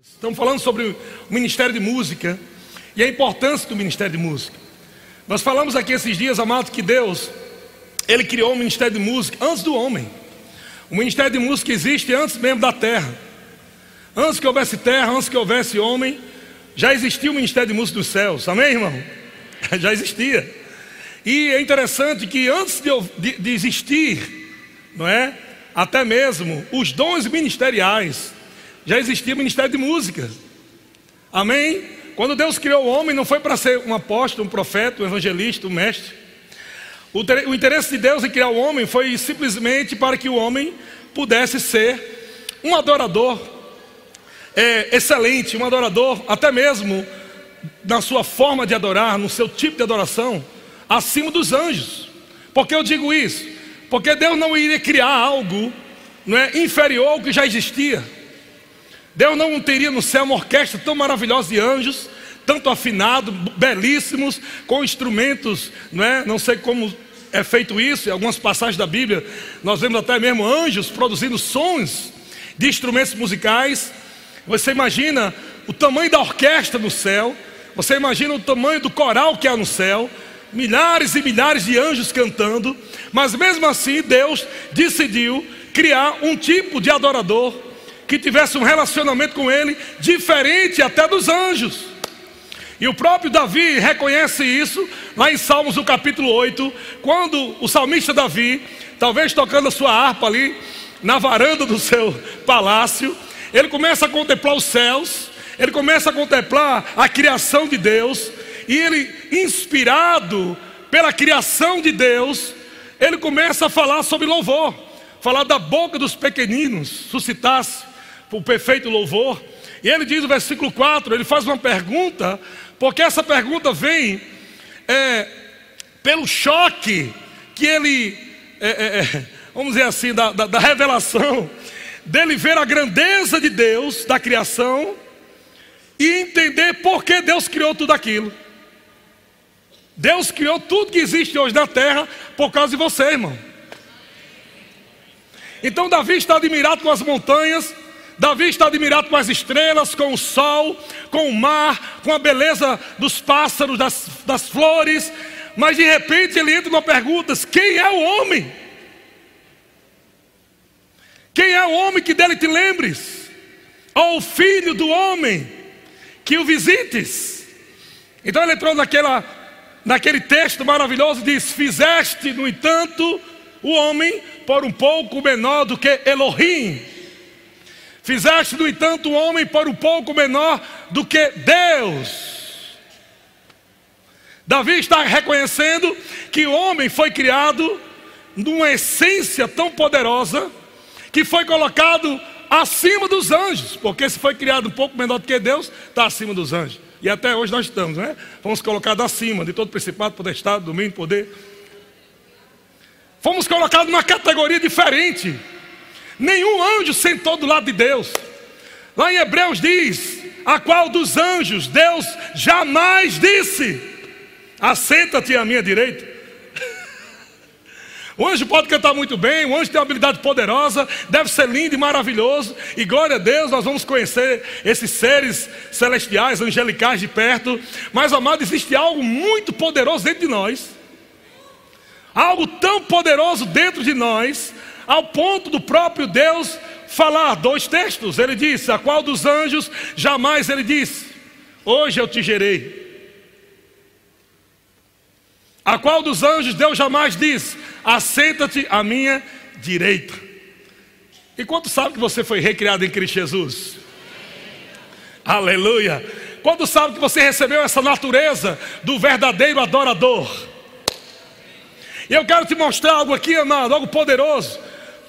Estamos falando sobre o Ministério de Música e a importância do Ministério de Música. Nós falamos aqui esses dias, amado, que Deus, Ele criou o Ministério de Música antes do homem. O Ministério de Música existe antes mesmo da terra. Antes que houvesse terra, antes que houvesse homem, já existia o Ministério de Música dos céus. Amém, irmão? Já existia. E é interessante que antes de, de, de existir, não é? Até mesmo os dons ministeriais já existia ministério de música. Amém? Quando Deus criou o homem, não foi para ser um apóstolo, um profeta, um evangelista, um mestre. O, o interesse de Deus em criar o homem foi simplesmente para que o homem pudesse ser um adorador é, excelente, um adorador, até mesmo na sua forma de adorar, no seu tipo de adoração, acima dos anjos. Por que eu digo isso? Porque Deus não iria criar algo não é, inferior ao que já existia. Deus não teria no céu uma orquestra tão maravilhosa de anjos, tanto afinado, belíssimos, com instrumentos, não é? Não sei como é feito isso, em algumas passagens da Bíblia, nós vemos até mesmo anjos produzindo sons de instrumentos musicais. Você imagina o tamanho da orquestra no céu, você imagina o tamanho do coral que há no céu, milhares e milhares de anjos cantando, mas mesmo assim Deus decidiu criar um tipo de adorador que tivesse um relacionamento com ele diferente até dos anjos. E o próprio Davi reconhece isso lá em Salmos, no capítulo 8, quando o salmista Davi, talvez tocando a sua harpa ali na varanda do seu palácio, ele começa a contemplar os céus, ele começa a contemplar a criação de Deus, e ele, inspirado pela criação de Deus, ele começa a falar sobre louvor, falar da boca dos pequeninos, suscitasse o perfeito louvor. E ele diz no versículo 4, ele faz uma pergunta, porque essa pergunta vem é, pelo choque que ele, é, é, é vamos dizer assim, da, da, da revelação, dele ver a grandeza de Deus, da criação, e entender por que Deus criou tudo aquilo. Deus criou tudo que existe hoje na terra por causa de você, irmão. Então Davi está admirado com as montanhas, Davi está admirado com as estrelas, com o sol, com o mar, com a beleza dos pássaros, das, das flores, mas de repente ele entra numa pergunta: quem é o homem? Quem é o homem que dele te lembres? Ou o filho do homem que o visites? Então ele entrou naquela, naquele texto maravilhoso, diz: Fizeste, no entanto, o homem por um pouco menor do que Elohim Fizeste, no entanto, o homem por um pouco menor do que Deus. Davi está reconhecendo que o homem foi criado numa essência tão poderosa que foi colocado acima dos anjos, porque se foi criado um pouco menor do que Deus, está acima dos anjos. E até hoje nós estamos, né? Fomos colocados acima de todo principado, potestade, domínio, poder. Fomos colocados numa categoria diferente. Nenhum anjo sentou do lado de Deus. Lá em Hebreus diz: A qual dos anjos Deus jamais disse: Assenta-te à minha direita. O anjo pode cantar muito bem, o anjo tem uma habilidade poderosa, deve ser lindo e maravilhoso, e glória a Deus, nós vamos conhecer esses seres celestiais, angelicais de perto. Mas, amado, existe algo muito poderoso dentro de nós, algo tão poderoso dentro de nós, ao ponto do próprio Deus falar dois textos. Ele disse: A qual dos anjos jamais ele disse: Hoje eu te gerei. A qual dos anjos Deus jamais disse: Assenta-te à minha direita. E quanto sabe que você foi recriado em Cristo Jesus? Aleluia. Quando sabe que você recebeu essa natureza do verdadeiro adorador? E eu quero te mostrar algo aqui, amado, algo poderoso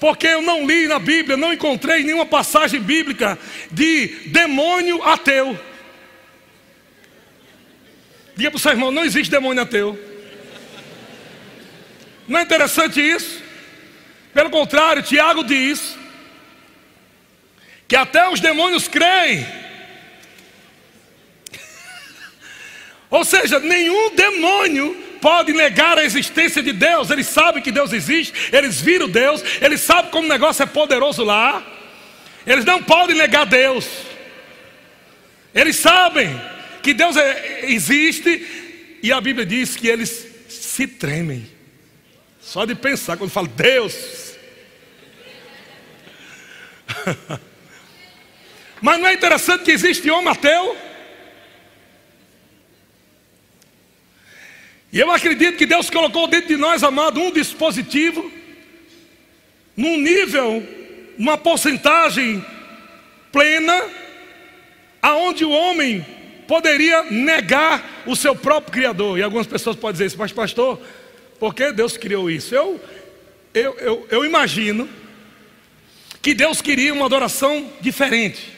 porque eu não li na Bíblia, não encontrei nenhuma passagem bíblica de demônio ateu. Diga para o seu irmão: não existe demônio ateu. Não é interessante isso? Pelo contrário, Tiago diz que até os demônios creem. Ou seja, nenhum demônio podem negar a existência de Deus. Eles sabem que Deus existe, eles viram Deus, eles sabem como o negócio é poderoso lá. Eles não podem negar Deus. Eles sabem que Deus é, existe e a Bíblia diz que eles se tremem. Só de pensar, quando fala Deus. Mas não é interessante que existe homem ateu? E eu acredito que Deus colocou dentro de nós, amado, um dispositivo, num nível, uma porcentagem plena, aonde o homem poderia negar o seu próprio Criador. E algumas pessoas podem dizer isso, mas pastor, por que Deus criou isso? Eu, eu, eu, eu imagino que Deus queria uma adoração diferente,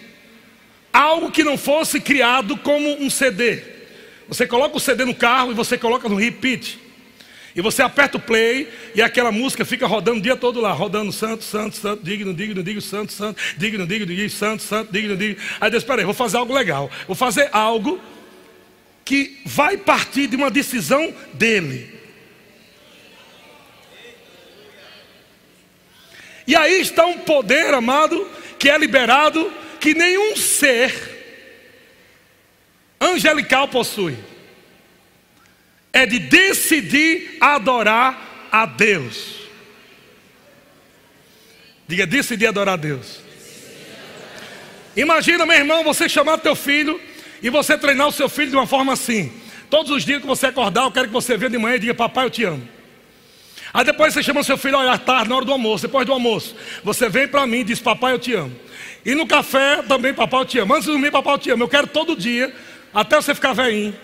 algo que não fosse criado como um CD. Você coloca o CD no carro e você coloca no repeat. E você aperta o play e aquela música fica rodando o dia todo lá, rodando santo, santo, santo, digno, digno, digno, santo, santo, digno, digno, digno, santo, santo, digno, digno. Aí Deus, espera aí, vou fazer algo legal. Vou fazer algo que vai partir de uma decisão dele. E aí está um poder, amado, que é liberado, que nenhum ser angelical possui. É de decidir adorar a Deus. Diga, decidir adorar a Deus. Imagina, meu irmão, você chamar teu filho e você treinar o seu filho de uma forma assim. Todos os dias que você acordar, eu quero que você venha de manhã e diga, papai, eu te amo. Aí depois você chama seu filho, olha, tarde, na hora do almoço, depois do almoço. Você vem para mim e diz, papai, eu te amo. E no café também, papai, eu te amo. Antes de dormir, papai, eu te amo. Eu quero todo dia até você ficar velhinho.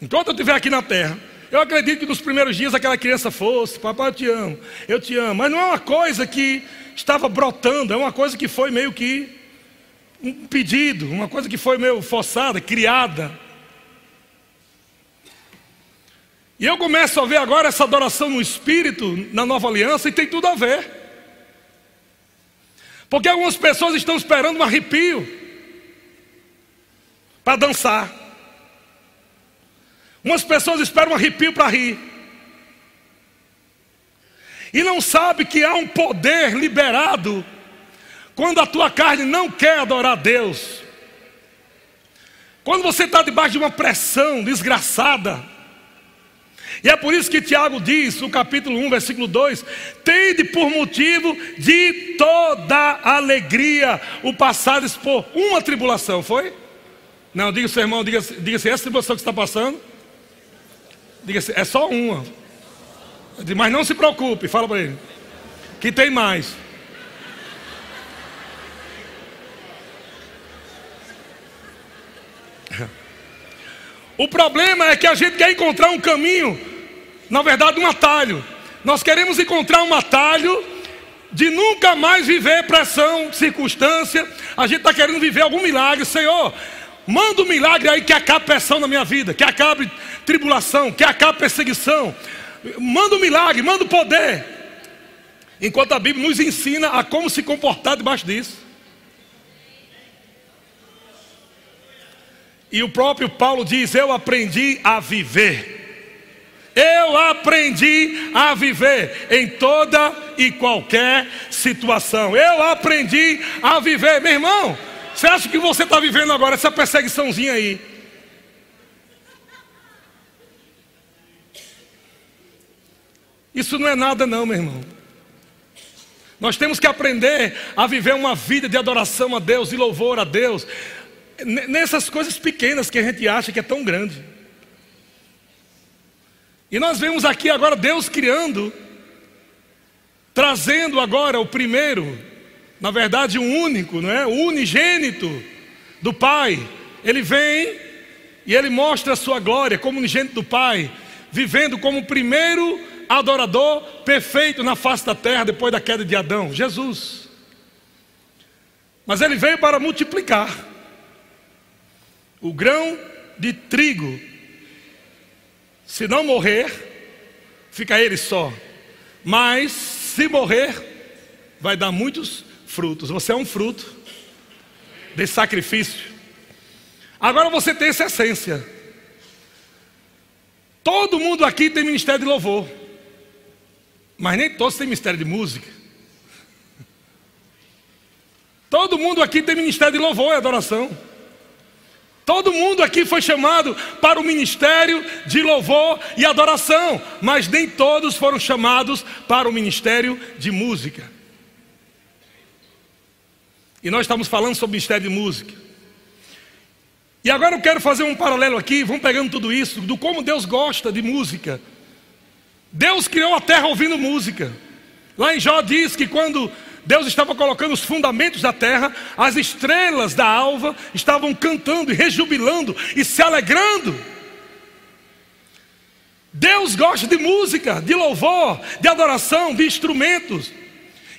Enquanto eu estiver aqui na terra, eu acredito que nos primeiros dias aquela criança fosse, papai, eu te amo, eu te amo. Mas não é uma coisa que estava brotando, é uma coisa que foi meio que um pedido, uma coisa que foi meio forçada, criada. E eu começo a ver agora essa adoração no Espírito, na nova aliança, e tem tudo a ver. Porque algumas pessoas estão esperando um arrepio para dançar. Umas pessoas esperam um arrepio para rir. E não sabe que há um poder liberado quando a tua carne não quer adorar a Deus. Quando você está debaixo de uma pressão desgraçada. E é por isso que Tiago diz, no capítulo 1, versículo 2: Tende por motivo de toda alegria o passares por uma tribulação, foi? Não, diga seu irmão, diga, diga assim, essa tribulação que está passando, diga assim, é só uma. Mas não se preocupe, fala para ele. Que tem mais. O problema é que a gente quer encontrar um caminho, na verdade, um atalho. Nós queremos encontrar um atalho de nunca mais viver pressão, circunstância. A gente está querendo viver algum milagre, Senhor. Manda um milagre aí que acabe pressão na minha vida, que acabe tribulação, que acabe perseguição. Manda um milagre, manda um poder. Enquanto a Bíblia nos ensina a como se comportar debaixo disso. E o próprio Paulo diz: Eu aprendi a viver. Eu aprendi a viver em toda e qualquer situação. Eu aprendi a viver, meu irmão. Você acha que você está vivendo agora essa perseguiçãozinha aí? Isso não é nada, não, meu irmão. Nós temos que aprender a viver uma vida de adoração a Deus, de louvor a Deus, nessas coisas pequenas que a gente acha que é tão grande. E nós vemos aqui agora Deus criando, trazendo agora o primeiro na verdade, um único, não é? O unigênito do Pai. Ele vem e ele mostra a sua glória como unigênito do Pai, vivendo como o primeiro adorador perfeito na face da terra depois da queda de Adão, Jesus. Mas ele veio para multiplicar o grão de trigo. Se não morrer, fica ele só. Mas se morrer, vai dar muitos frutos. Você é um fruto desse sacrifício. Agora você tem essa essência. Todo mundo aqui tem ministério de louvor. Mas nem todos têm ministério de música. Todo mundo aqui tem ministério de louvor e adoração. Todo mundo aqui foi chamado para o ministério de louvor e adoração, mas nem todos foram chamados para o ministério de música. E nós estamos falando sobre o ministério de música. E agora eu quero fazer um paralelo aqui, vamos pegando tudo isso, do como Deus gosta de música. Deus criou a terra ouvindo música. Lá em Jó diz que quando Deus estava colocando os fundamentos da terra, as estrelas da alva estavam cantando e rejubilando e se alegrando. Deus gosta de música, de louvor, de adoração, de instrumentos.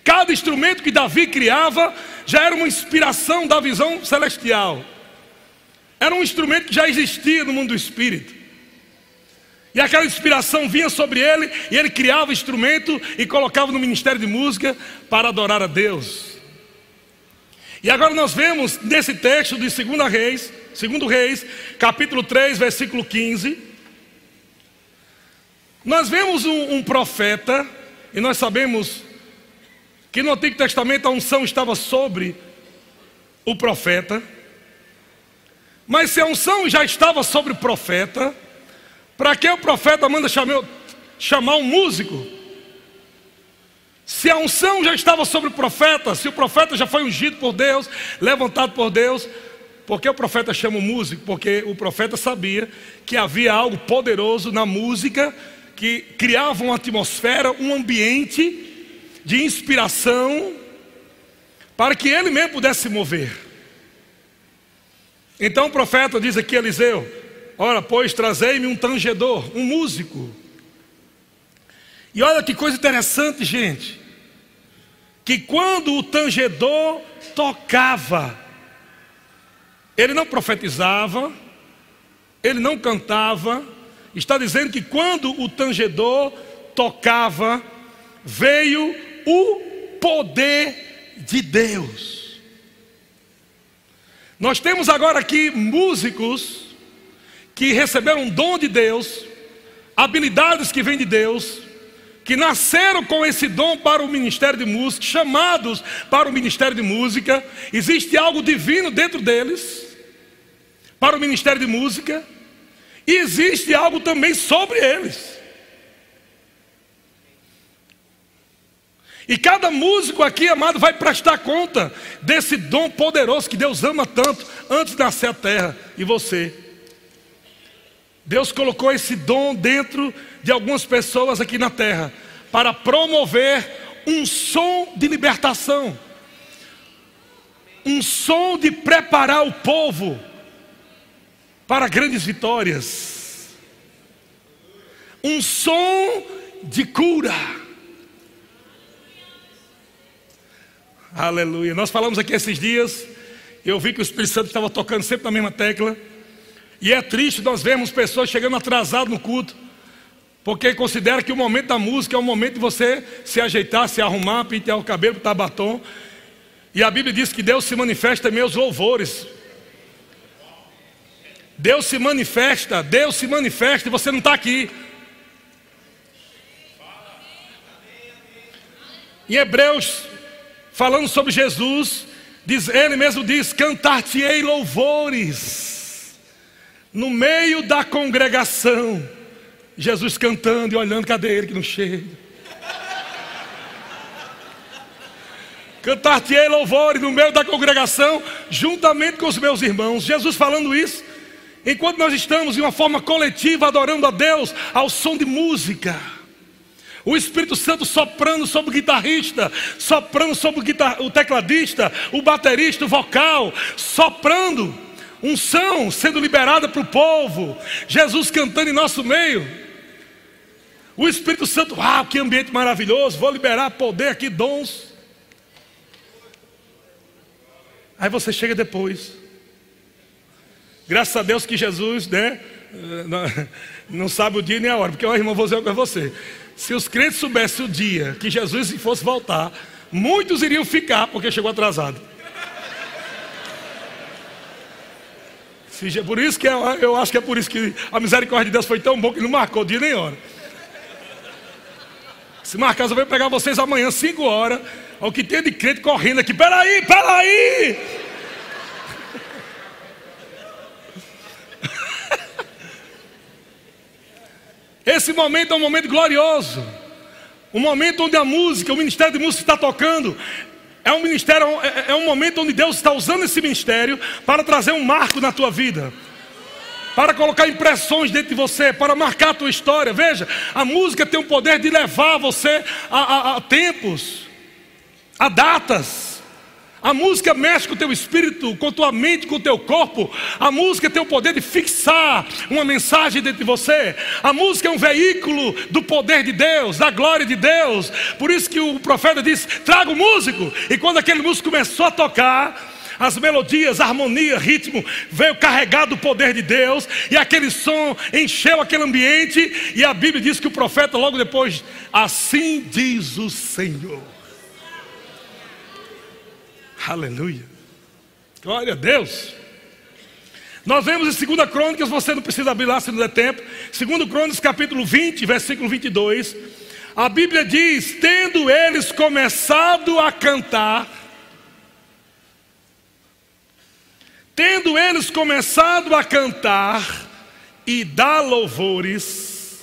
Cada instrumento que Davi criava já era uma inspiração da visão celestial. Era um instrumento que já existia no mundo do espírito. E aquela inspiração vinha sobre ele, e ele criava instrumento e colocava no ministério de música para adorar a Deus. E agora nós vemos nesse texto de 2 Reis, 2 Reis, capítulo 3, versículo 15. Nós vemos um, um profeta, e nós sabemos que no Antigo Testamento a unção estava sobre o profeta. Mas se a unção já estava sobre o profeta, para que o profeta manda chamar, chamar um músico? Se a unção já estava sobre o profeta, se o profeta já foi ungido por Deus, levantado por Deus, por que o profeta chama o músico? Porque o profeta sabia que havia algo poderoso na música que criava uma atmosfera, um ambiente de inspiração para que ele mesmo pudesse se mover. Então o profeta diz aqui, Eliseu: Ora, pois, trazei-me um tangedor, um músico. E olha que coisa interessante, gente. Que quando o tangedor tocava, ele não profetizava, ele não cantava, está dizendo que quando o tangedor tocava, veio o poder de Deus. Nós temos agora aqui músicos que receberam um dom de Deus, habilidades que vêm de Deus, que nasceram com esse dom para o ministério de música, chamados para o ministério de música, existe algo divino dentro deles, para o ministério de música, e existe algo também sobre eles. E cada músico aqui, amado, vai prestar conta desse dom poderoso que Deus ama tanto antes de nascer a terra e você. Deus colocou esse dom dentro de algumas pessoas aqui na terra para promover um som de libertação, um som de preparar o povo para grandes vitórias, um som de cura. Aleluia. Nós falamos aqui esses dias, eu vi que o Espírito Santo estava tocando sempre na mesma tecla. E é triste nós vermos pessoas chegando atrasadas no culto, porque considera que o momento da música é o momento de você se ajeitar, se arrumar, pintar o cabelo, botar batom. E a Bíblia diz que Deus se manifesta em meus louvores. Deus se manifesta, Deus se manifesta e você não está aqui. Em Hebreus, falando sobre Jesus, diz, ele mesmo diz: Cantar-te-ei louvores no meio da congregação, Jesus cantando e olhando, cadê ele que não chega? Cantar-te-ei louvores no meio da congregação, juntamente com os meus irmãos. Jesus falando isso, enquanto nós estamos em uma forma coletiva adorando a Deus ao som de música. O Espírito Santo soprando sobre o guitarrista, soprando sobre o, guitar... o tecladista, o baterista, o vocal, soprando unção sendo liberada para o povo, Jesus cantando em nosso meio. O Espírito Santo, ah, que ambiente maravilhoso, vou liberar poder aqui, dons. Aí você chega depois. Graças a Deus que Jesus, né, não sabe o dia nem a hora, porque o irmão vou dizer com você. Se os crentes soubessem o dia que Jesus fosse voltar, muitos iriam ficar porque chegou atrasado. Por isso que eu, eu acho que é por isso que a misericórdia de Deus foi tão bom que não marcou dia nem hora. Se marcar, eu vou pegar vocês amanhã, 5 horas. O que tem de crente correndo aqui. Peraí, peraí! Esse momento é um momento glorioso. Um momento onde a música, o ministério de música está tocando. É um ministério, é, é um momento onde Deus está usando esse ministério para trazer um marco na tua vida. Para colocar impressões dentro de você, para marcar a tua história. Veja, a música tem o poder de levar você a, a, a tempos, a datas. A música mexe com o teu espírito, com a tua mente, com o teu corpo. A música tem o poder de fixar uma mensagem dentro de você. A música é um veículo do poder de Deus, da glória de Deus. Por isso que o profeta disse: traga o músico. E quando aquele músico começou a tocar, as melodias, a harmonia, ritmo, veio carregado do poder de Deus, e aquele som encheu aquele ambiente, e a Bíblia diz que o profeta, logo depois, assim diz o Senhor. Aleluia. Glória a Deus. Nós vemos em 2 Crônicas, você não precisa abrir lá se não der tempo. 2 Crônicas, capítulo 20, versículo 22. A Bíblia diz: Tendo eles começado a cantar, tendo eles começado a cantar e dar louvores,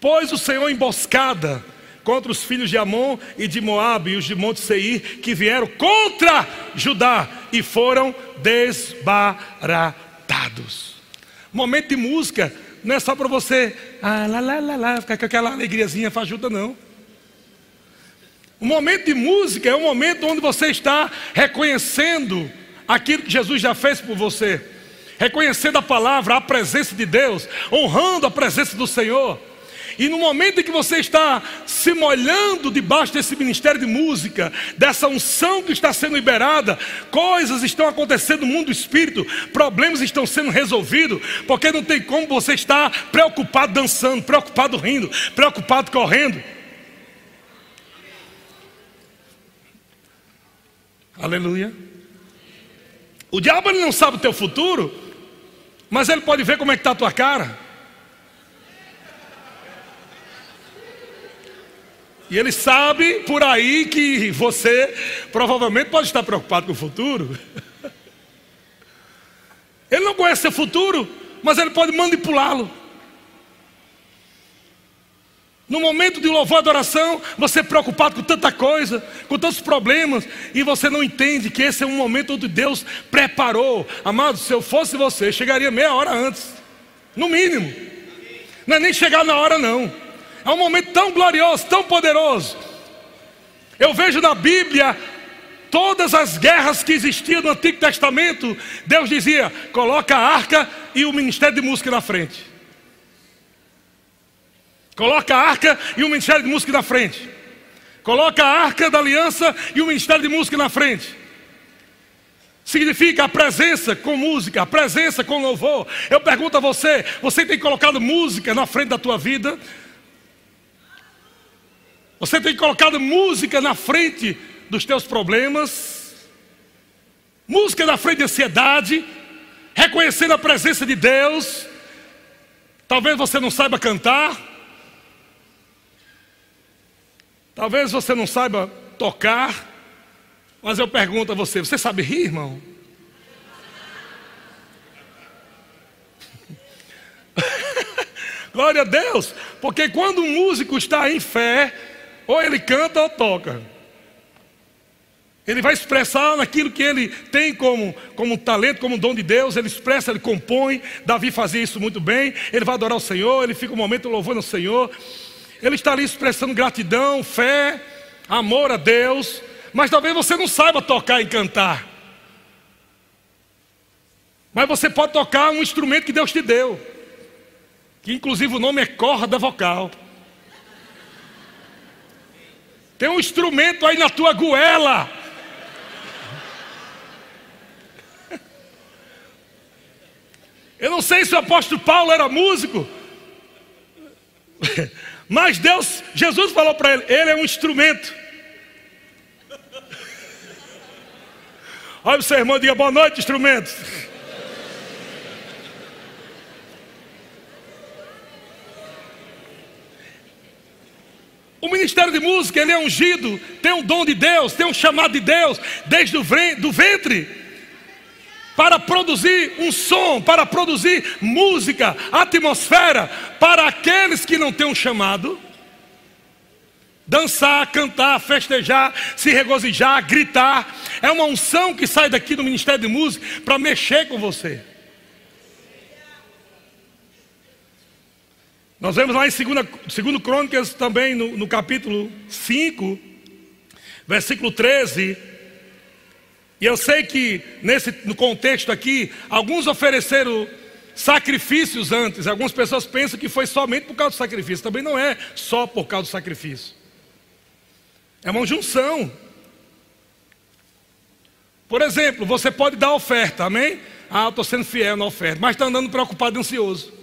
pôs o Senhor emboscada contra os filhos de Amon e de Moabe e os de Monte Seir que vieram contra Judá e foram desbaratados. Momento de música não é só para você ah, lá, lá, lá, lá, ficar com aquela alegriazinha fajuta, não. O momento de música é o momento onde você está reconhecendo aquilo que Jesus já fez por você, reconhecendo a palavra, a presença de Deus, honrando a presença do Senhor. E no momento em que você está se molhando debaixo desse ministério de música, dessa unção que está sendo liberada, coisas estão acontecendo no mundo do espírito, problemas estão sendo resolvidos, porque não tem como você estar preocupado dançando, preocupado rindo, preocupado correndo. Aleluia. O diabo ele não sabe o teu futuro, mas ele pode ver como é que está a tua cara. E ele sabe por aí que você provavelmente pode estar preocupado com o futuro. Ele não conhece o futuro, mas ele pode manipulá-lo. No momento de louvor e adoração, você é preocupado com tanta coisa, com tantos problemas, e você não entende que esse é um momento onde Deus preparou. Amado, se eu fosse você, chegaria meia hora antes, no mínimo. Não é nem chegar na hora, não. É um momento tão glorioso, tão poderoso. Eu vejo na Bíblia todas as guerras que existiam no Antigo Testamento, Deus dizia: coloca a arca e o ministério de música na frente. Coloca a arca e o ministério de música na frente. Coloca a arca da aliança e o ministério de música na frente. Significa a presença com música, a presença com louvor. Eu pergunto a você: você tem colocado música na frente da tua vida? Você tem colocado música na frente dos teus problemas, música na frente da ansiedade, reconhecendo a presença de Deus. Talvez você não saiba cantar, talvez você não saiba tocar, mas eu pergunto a você: você sabe rir, irmão? Glória a Deus, porque quando um músico está em fé, ou ele canta ou toca. Ele vai expressar naquilo que ele tem como, como talento, como dom de Deus, ele expressa, ele compõe. Davi fazia isso muito bem. Ele vai adorar o Senhor, ele fica um momento louvando o Senhor. Ele está ali expressando gratidão, fé, amor a Deus. Mas talvez você não saiba tocar e cantar. Mas você pode tocar um instrumento que Deus te deu. Que inclusive o nome é corda vocal. Tem um instrumento aí na tua goela. Eu não sei se o apóstolo Paulo era músico, mas Deus, Jesus falou para ele: ele é um instrumento. Olha o seu irmão, diga boa noite, instrumento. Ministério de música, ele é ungido, tem um dom de Deus, tem um chamado de Deus, desde o do ventre, para produzir um som, para produzir música, atmosfera para aqueles que não têm um chamado. Dançar, cantar, festejar, se regozijar, gritar. É uma unção que sai daqui do Ministério de Música para mexer com você. Nós vemos lá em 2 Crônicas, também no, no capítulo 5, versículo 13. E eu sei que nesse, no contexto aqui, alguns ofereceram sacrifícios antes. Algumas pessoas pensam que foi somente por causa do sacrifício. Também não é só por causa do sacrifício. É uma junção. Por exemplo, você pode dar oferta, amém? Ah, estou sendo fiel na oferta, mas está andando preocupado e ansioso.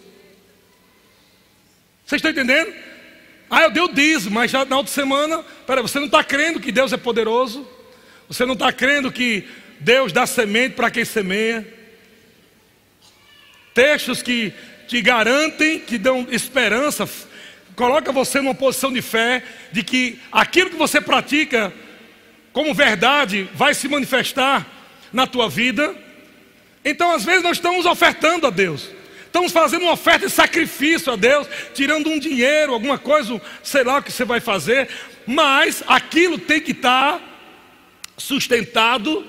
Vocês estão entendendo? Ah, eu dei o dízimo, mas já na outra semana, peraí, você não está crendo que Deus é poderoso? Você não está crendo que Deus dá semente para quem semeia? Textos que te garantem, que dão esperança, coloca você numa posição de fé de que aquilo que você pratica como verdade vai se manifestar na tua vida. Então, às vezes, nós estamos ofertando a Deus. Estamos fazendo uma oferta de sacrifício a Deus, tirando um dinheiro, alguma coisa, sei lá o que você vai fazer, mas aquilo tem que estar sustentado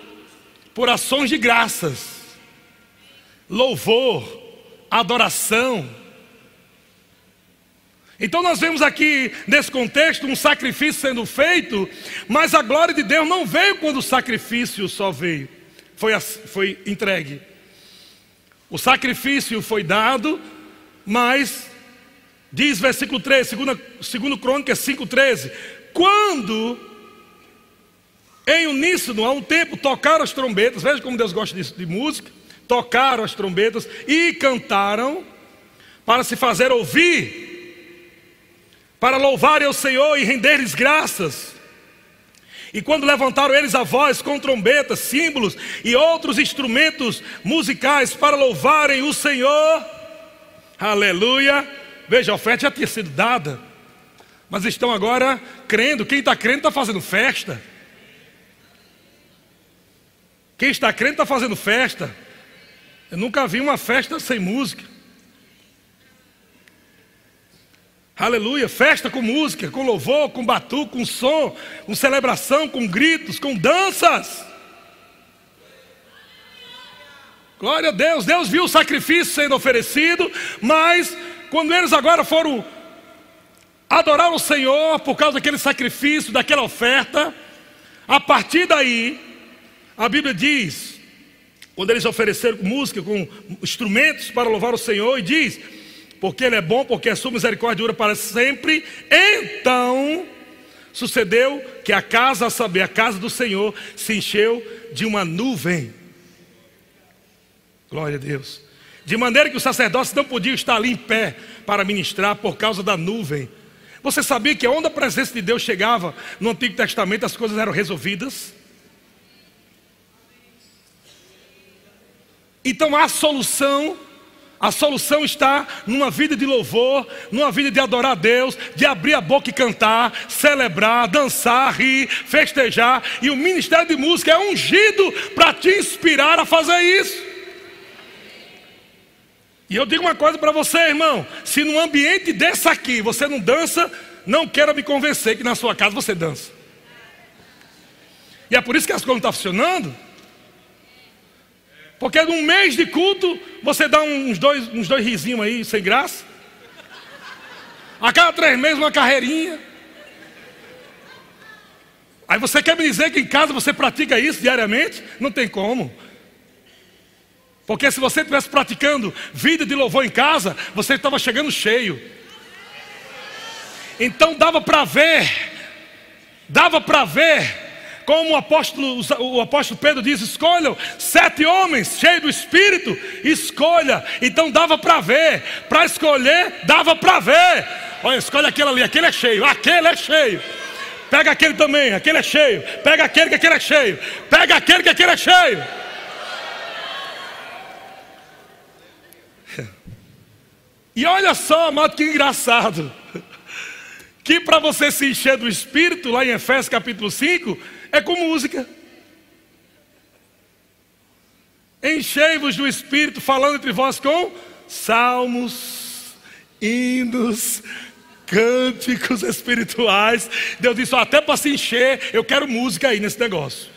por ações de graças, louvor, adoração. Então nós vemos aqui nesse contexto um sacrifício sendo feito, mas a glória de Deus não veio quando o sacrifício só veio, foi, foi entregue. O sacrifício foi dado, mas, diz versículo 13, segundo, segundo Crônica 5,13: quando em uníssono, há um tempo, tocaram as trombetas, veja como Deus gosta de, de música, tocaram as trombetas e cantaram para se fazer ouvir, para louvarem ao Senhor e render-lhes graças. E quando levantaram eles a voz com trombetas, símbolos e outros instrumentos musicais para louvarem o Senhor, aleluia. Veja, a oferta já tinha sido dada, mas estão agora crendo. Quem está crendo está fazendo festa. Quem está crendo está fazendo festa. Eu nunca vi uma festa sem música. Aleluia, festa com música, com louvor, com batu, com som, com celebração, com gritos, com danças. Glória a Deus, Deus viu o sacrifício sendo oferecido, mas quando eles agora foram adorar o Senhor por causa daquele sacrifício, daquela oferta, a partir daí, a Bíblia diz, quando eles ofereceram música com instrumentos para louvar o Senhor, e diz: porque Ele é bom, porque a sua misericórdia dura para sempre. Então, sucedeu que a casa, a saber, a casa do Senhor, se encheu de uma nuvem. Glória a Deus. De maneira que os sacerdotes não podiam estar ali em pé para ministrar por causa da nuvem. Você sabia que onde a presença de Deus chegava no Antigo Testamento, as coisas eram resolvidas? Então há solução a solução está numa vida de louvor, numa vida de adorar a Deus, de abrir a boca e cantar, celebrar, dançar, rir, festejar. E o ministério de música é ungido para te inspirar a fazer isso. E eu digo uma coisa para você, irmão: se num ambiente desse aqui você não dança, não quero me convencer que na sua casa você dança. E é por isso que as coisas não estão funcionando. Porque num mês de culto, você dá uns dois, uns dois risinhos aí, sem graça. A cada três meses, uma carreirinha. Aí você quer me dizer que em casa você pratica isso diariamente? Não tem como. Porque se você estivesse praticando vida de louvor em casa, você estava chegando cheio. Então dava para ver, dava para ver como o apóstolo, o apóstolo Pedro diz: escolham sete homens cheios do Espírito, escolha. Então dava para ver, para escolher, dava para ver. Olha, escolhe aquele ali, aquele é cheio, aquele é cheio. Pega aquele também, aquele é cheio. Pega aquele que aquele é cheio. Pega aquele que aquele é cheio. E olha só, amado, que engraçado. Que para você se encher do Espírito, lá em Efésios capítulo 5, é com música. Enchei-vos do Espírito, falando entre vós com salmos, hinos, cânticos espirituais. Deus disse: até para se encher, eu quero música aí nesse negócio.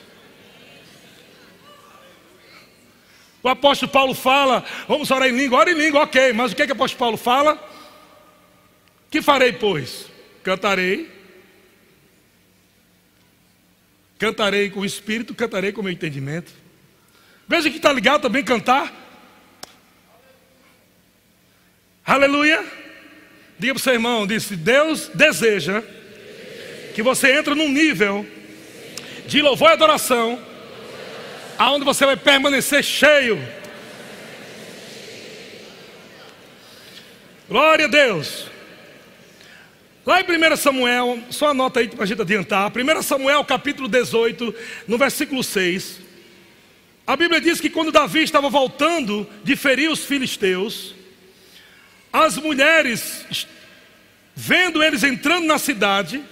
O apóstolo Paulo fala: vamos orar em língua, ora em língua, ok, mas o que, é que o apóstolo Paulo fala? Que farei, pois? Cantarei. Cantarei com o espírito, cantarei com o meu entendimento. Veja que está ligado também cantar. Aleluia. Diga para o seu irmão, disse, Deus deseja que você entre num nível de louvor e adoração, aonde você vai permanecer cheio. Glória a Deus. Lá em 1 Samuel, só anota aí para a gente adiantar. 1 Samuel capítulo 18, no versículo 6. A Bíblia diz que quando Davi estava voltando de ferir os filisteus, as mulheres, vendo eles entrando na cidade,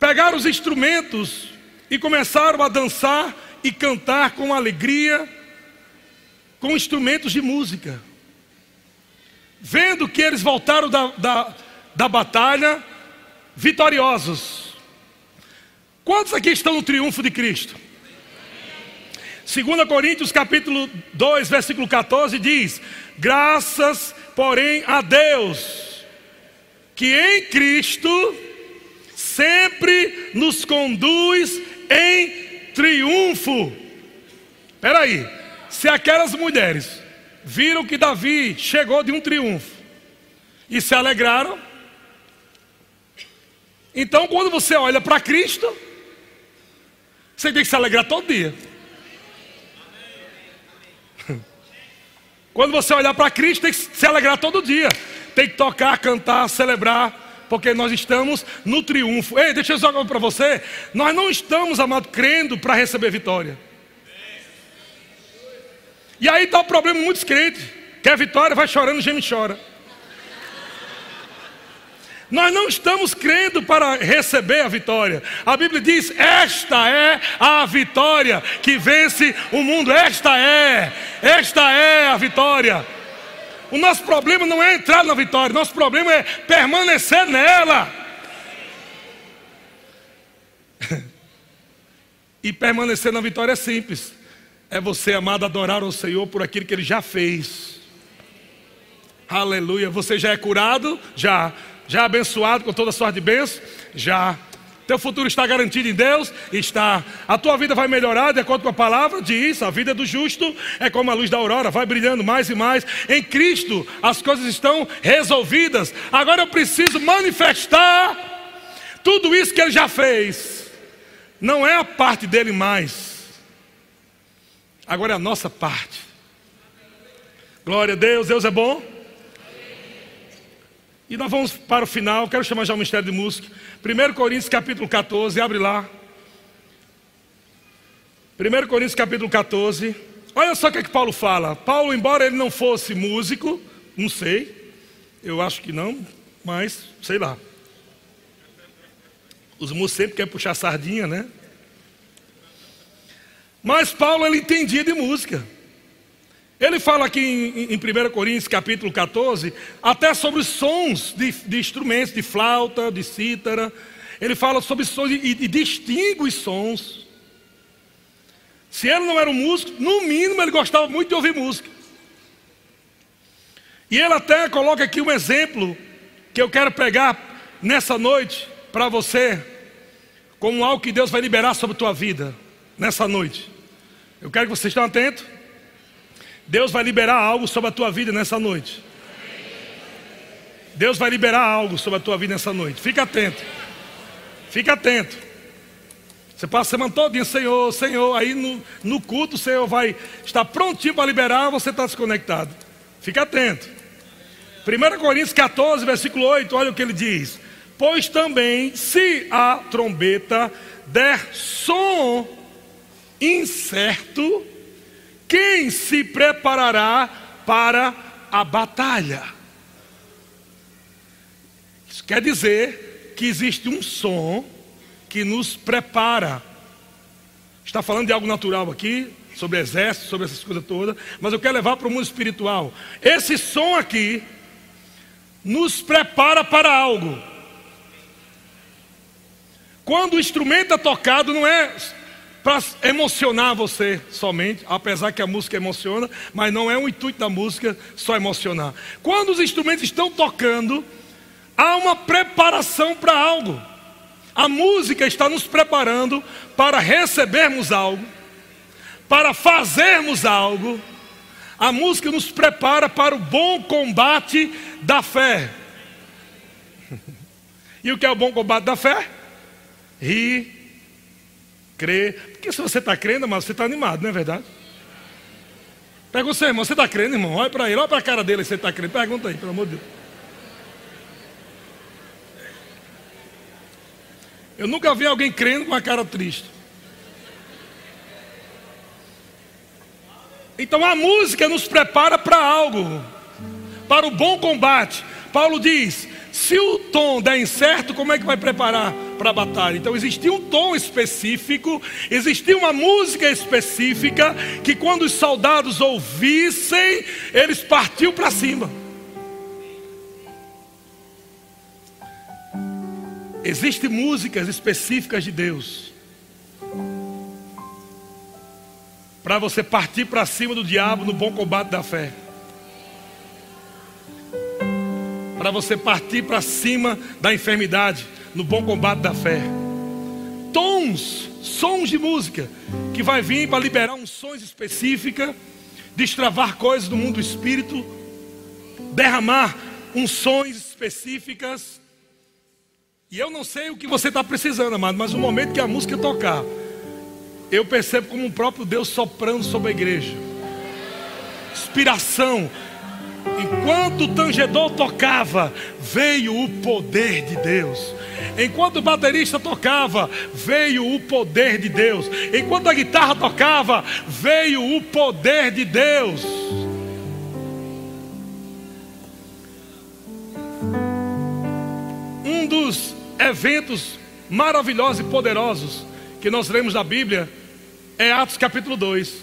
pegaram os instrumentos e começaram a dançar e cantar com alegria, com instrumentos de música. Vendo que eles voltaram da, da, da batalha vitoriosos. Quantos aqui estão no triunfo de Cristo? 2 Coríntios capítulo 2, versículo 14 diz: Graças, porém, a Deus, que em Cristo sempre nos conduz em triunfo. Espera aí, se aquelas mulheres viram que Davi chegou de um triunfo e se alegraram, então quando você olha para Cristo, você tem que se alegrar todo dia. Quando você olhar para Cristo, tem que se alegrar todo dia. Tem que tocar, cantar, celebrar, porque nós estamos no triunfo. Ei, deixa eu dizer algo para você. Nós não estamos, amado, crendo para receber vitória. E aí está o problema muitos crentes. Quer vitória, vai chorando, geme e chora. Nós não estamos crendo para receber a vitória. A Bíblia diz: esta é a vitória que vence o mundo. Esta é, esta é a vitória. O nosso problema não é entrar na vitória, nosso problema é permanecer nela. e permanecer na vitória é simples. É você, amado, adorar o Senhor por aquilo que Ele já fez. Aleluia. Você já é curado? Já. Já abençoado com toda sorte de bênçãos? Já. Teu futuro está garantido em Deus? Está. A tua vida vai melhorar de acordo com a palavra? Diz. A vida do justo é como a luz da aurora, vai brilhando mais e mais. Em Cristo as coisas estão resolvidas. Agora eu preciso manifestar tudo isso que Ele já fez. Não é a parte dele mais. Agora é a nossa parte. Glória a Deus, Deus é bom. E nós vamos para o final, quero chamar já o Ministério de Música. 1 Coríntios capítulo 14, abre lá. 1 Coríntios capítulo 14. Olha só o que, é que Paulo fala. Paulo, embora ele não fosse músico, não sei, eu acho que não, mas sei lá. Os músicos sempre querem puxar sardinha, né? Mas Paulo ele entendia de música. Ele fala aqui em, em 1 Coríntios capítulo 14, até sobre sons de, de instrumentos, de flauta, de cítara. Ele fala sobre sons e, e distingue os sons. Se ele não era um músico, no mínimo ele gostava muito de ouvir música. E ele até coloca aqui um exemplo que eu quero pegar nessa noite para você, como algo que Deus vai liberar sobre a tua vida nessa noite. Eu quero que vocês estejam atentos. Deus vai liberar algo sobre a tua vida nessa noite. Deus vai liberar algo sobre a tua vida nessa noite. Fica atento. Fica atento. Você passa a semana todinha, Senhor, Senhor. Aí no, no culto o Senhor vai estar prontinho para liberar, você está desconectado. Fica atento. 1 Coríntios 14, versículo 8, olha o que ele diz. Pois também, se a trombeta der som incerto, quem se preparará para a batalha? Isso quer dizer que existe um som que nos prepara. Está falando de algo natural aqui? sobre exército, sobre essas coisas todas, mas eu quero levar para o mundo espiritual. Esse som aqui nos prepara para algo. Quando o instrumento é tocado, não é para emocionar você somente, apesar que a música emociona, mas não é o intuito da música só emocionar. Quando os instrumentos estão tocando, há uma preparação para algo. A música está nos preparando para recebermos algo, para fazermos algo. A música nos prepara para o bom combate da fé. E o que é o bom combate da fé? Rir, crer. Porque se você está crendo, mas você está animado, não é verdade? Pergunta seu irmão, você está crendo, irmão? Olha para ele, olha para a cara dele, você está crendo. Pergunta aí, pelo amor de Deus. Eu nunca vi alguém crendo com a cara triste. Então a música nos prepara para algo, para o bom combate. Paulo diz: se o tom der incerto, como é que vai preparar para a batalha? Então existia um tom específico, existia uma música específica que quando os soldados ouvissem, eles partiam para cima. Existem músicas específicas de Deus para você partir para cima do diabo no bom combate da fé. Para você partir para cima da enfermidade no bom combate da fé. Tons, sons de música que vai vir para liberar unções específicas, destravar coisas do mundo do espírito, derramar unções específicas e eu não sei o que você está precisando, amado, mas no momento que a música tocar, eu percebo como o próprio Deus soprando sobre a igreja. Inspiração. Enquanto o tangedor tocava, veio o poder de Deus. Enquanto o baterista tocava, veio o poder de Deus. Enquanto a guitarra tocava, veio o poder de Deus. Um dos eventos maravilhosos e poderosos que nós lemos na Bíblia é Atos capítulo 2,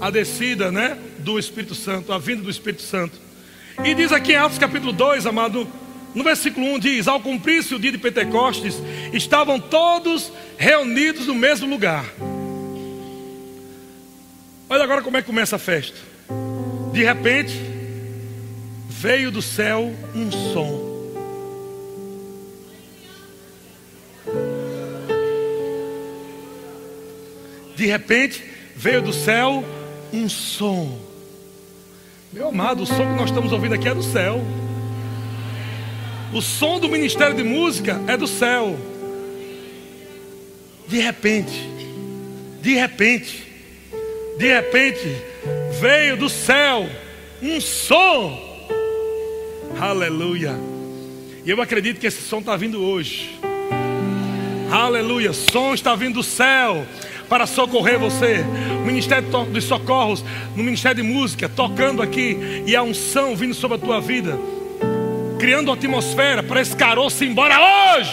a descida, né, do Espírito Santo, a vinda do Espírito Santo. E diz aqui em Atos capítulo 2, amado, no versículo 1 diz: Ao cumprir-se o dia de Pentecostes, estavam todos reunidos no mesmo lugar. Olha agora como é que começa a festa. De repente, veio do céu um som de repente veio do céu um som. Meu amado, o som que nós estamos ouvindo aqui é do céu. O som do ministério de música é do céu. De repente, de repente, de repente, veio do céu um som. Aleluia. E eu acredito que esse som está vindo hoje. Aleluia. Som está vindo do céu para socorrer você. Ministério dos Socorros, no Ministério de Música, tocando aqui, e a unção vindo sobre a tua vida, criando atmosfera para esse caroço ir embora hoje.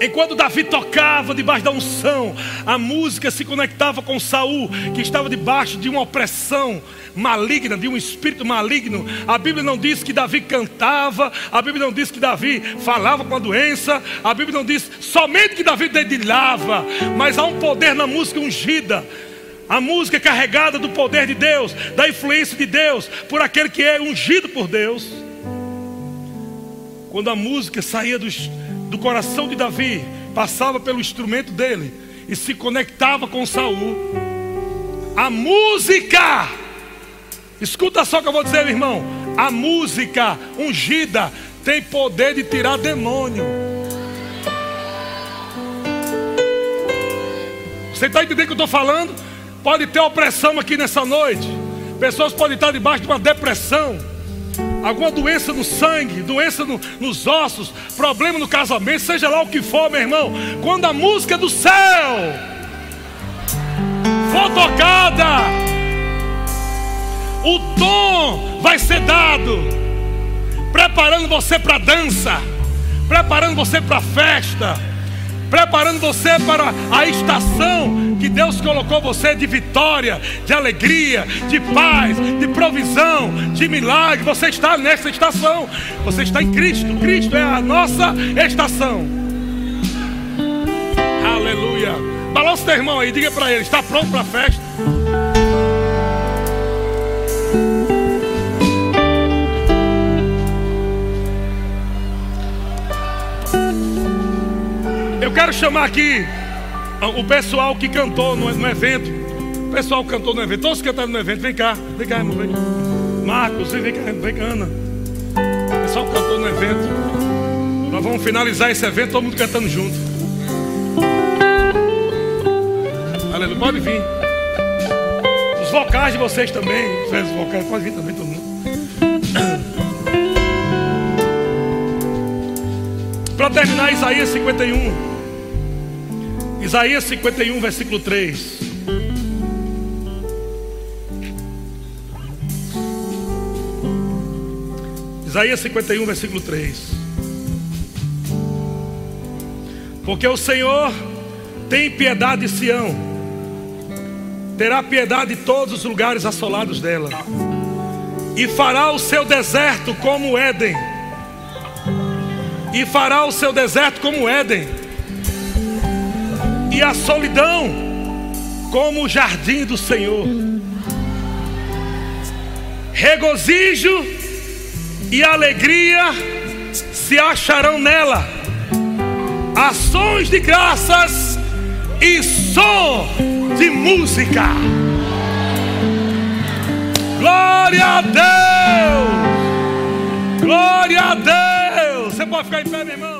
Enquanto Davi tocava debaixo da unção, a música se conectava com Saul, que estava debaixo de uma opressão maligna, de um espírito maligno. A Bíblia não diz que Davi cantava, a Bíblia não diz que Davi falava com a doença, a Bíblia não diz somente que Davi dedilhava, mas há um poder na música ungida. A música é carregada do poder de Deus, da influência de Deus, por aquele que é ungido por Deus. Quando a música saía dos do coração de Davi passava pelo instrumento dele e se conectava com Saul. A música, escuta só o que eu vou dizer, irmão. A música ungida tem poder de tirar demônio. Você está entendendo o que eu estou falando? Pode ter opressão aqui nessa noite. Pessoas podem estar debaixo de uma depressão alguma doença no sangue, doença no, nos ossos, problema no casamento, seja lá o que for, meu irmão, quando a música do céu for tocada, o tom vai ser dado, preparando você para dança, preparando você para festa, preparando você para a estação que Deus colocou você de vitória, de alegria, de paz, de provisão, de milagre. Você está nessa estação. Você está em Cristo. Cristo é a nossa estação. Aleluia. Balança teu irmão aí, diga para ele: está pronto para a festa? Quero chamar aqui o pessoal que cantou no, no evento. O pessoal cantou no evento. Todos cantaram no evento. Vem cá. Vem cá, irmão. Vem. Marcos, vem cá. Vem cá, Ana. O pessoal cantou no evento. Nós vamos finalizar esse evento, todo mundo cantando junto. Aleluia. Pode vir. Os vocais de vocês também. Os vocais, pode vir também, todo mundo. Para terminar, Isaías 51. Isaías 51, versículo 3. Isaías 51, versículo 3. Porque o Senhor tem piedade de Sião, terá piedade de todos os lugares assolados dela, e fará o seu deserto como Éden, e fará o seu deserto como Éden e a solidão como o jardim do Senhor. Regozijo e alegria se acharão nela, ações de graças e som de música. Glória a Deus! Glória a Deus! Você pode ficar em pé, meu irmão?